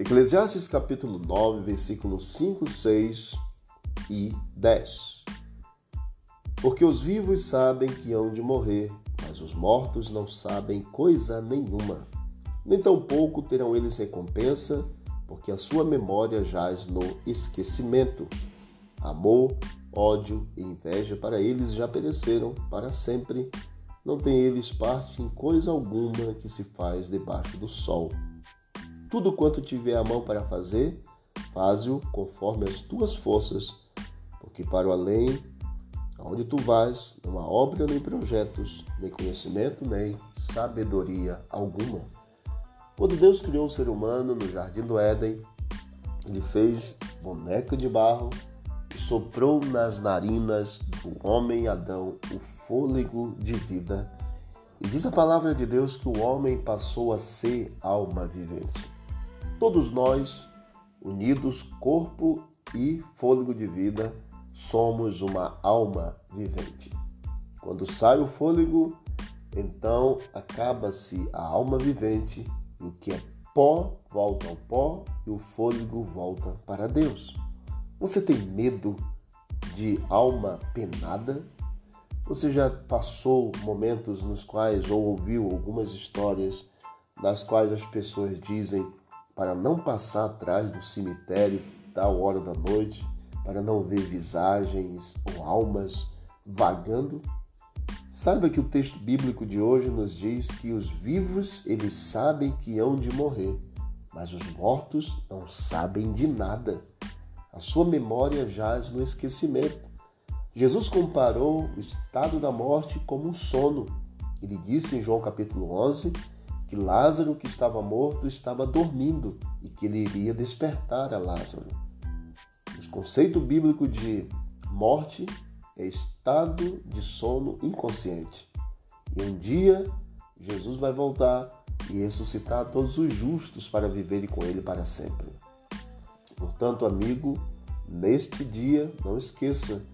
Eclesiastes capítulo 9, versículos 5, 6 e 10. Porque os vivos sabem que hão de morrer, mas os mortos não sabem coisa nenhuma. Nem tampouco terão eles recompensa, porque a sua memória jaz no esquecimento. Amor, ódio e inveja para eles já pereceram para sempre. Não tem eles parte em coisa alguma que se faz debaixo do sol. Tudo quanto tiver a mão para fazer, faze-o conforme as tuas forças, porque para o além, aonde tu vais, não há obra nem projetos, nem conhecimento, nem sabedoria alguma. Quando Deus criou o ser humano no jardim do Éden, ele fez boneca de barro e soprou nas narinas do homem Adão o fôlego de vida. E diz a palavra de Deus que o homem passou a ser alma vivente. Todos nós, unidos corpo e fôlego de vida, somos uma alma vivente. Quando sai o fôlego, então acaba-se a alma vivente e o que é pó volta ao pó e o fôlego volta para Deus. Você tem medo de alma penada? Você já passou momentos nos quais ou ouviu algumas histórias das quais as pessoas dizem para não passar atrás do cemitério tal hora da noite, para não ver visagens ou almas vagando? Saiba que o texto bíblico de hoje nos diz que os vivos eles sabem que hão de morrer, mas os mortos não sabem de nada. A sua memória jaz no esquecimento. Jesus comparou o estado da morte como um sono. Ele disse em João capítulo 11 que Lázaro, que estava morto, estava dormindo e que ele iria despertar a Lázaro. O conceito bíblico de morte é estado de sono inconsciente. E um dia Jesus vai voltar e ressuscitar todos os justos para viverem com ele para sempre. Portanto, amigo, neste dia, não esqueça,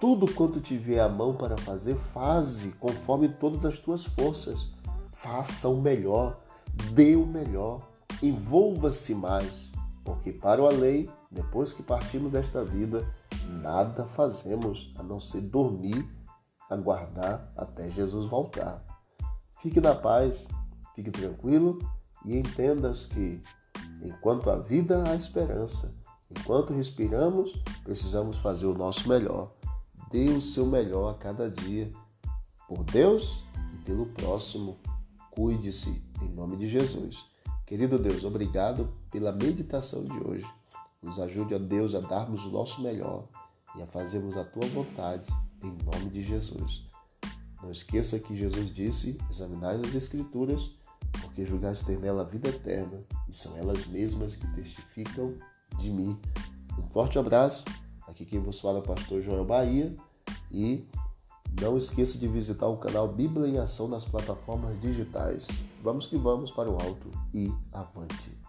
tudo quanto tiver a mão para fazer, faze conforme todas as tuas forças faça o melhor, dê o melhor, envolva-se mais, porque para o além, depois que partimos desta vida, nada fazemos a não ser dormir, aguardar até Jesus voltar. Fique na paz, fique tranquilo e entendas que enquanto há vida há esperança. Enquanto respiramos, precisamos fazer o nosso melhor. Dê o seu melhor a cada dia, por Deus e pelo próximo. Cuide-se, em nome de Jesus. Querido Deus, obrigado pela meditação de hoje. Nos ajude, a Deus, a darmos o nosso melhor e a fazermos a tua vontade, em nome de Jesus. Não esqueça que Jesus disse: examinai as Escrituras, porque julgais ter nela a vida eterna, e são elas mesmas que testificam de mim. Um forte abraço. Aqui quem vos fala é o pastor Joel Bahia e não esqueça de visitar o canal Bíblia em Ação nas plataformas digitais. Vamos que vamos para o alto e avante.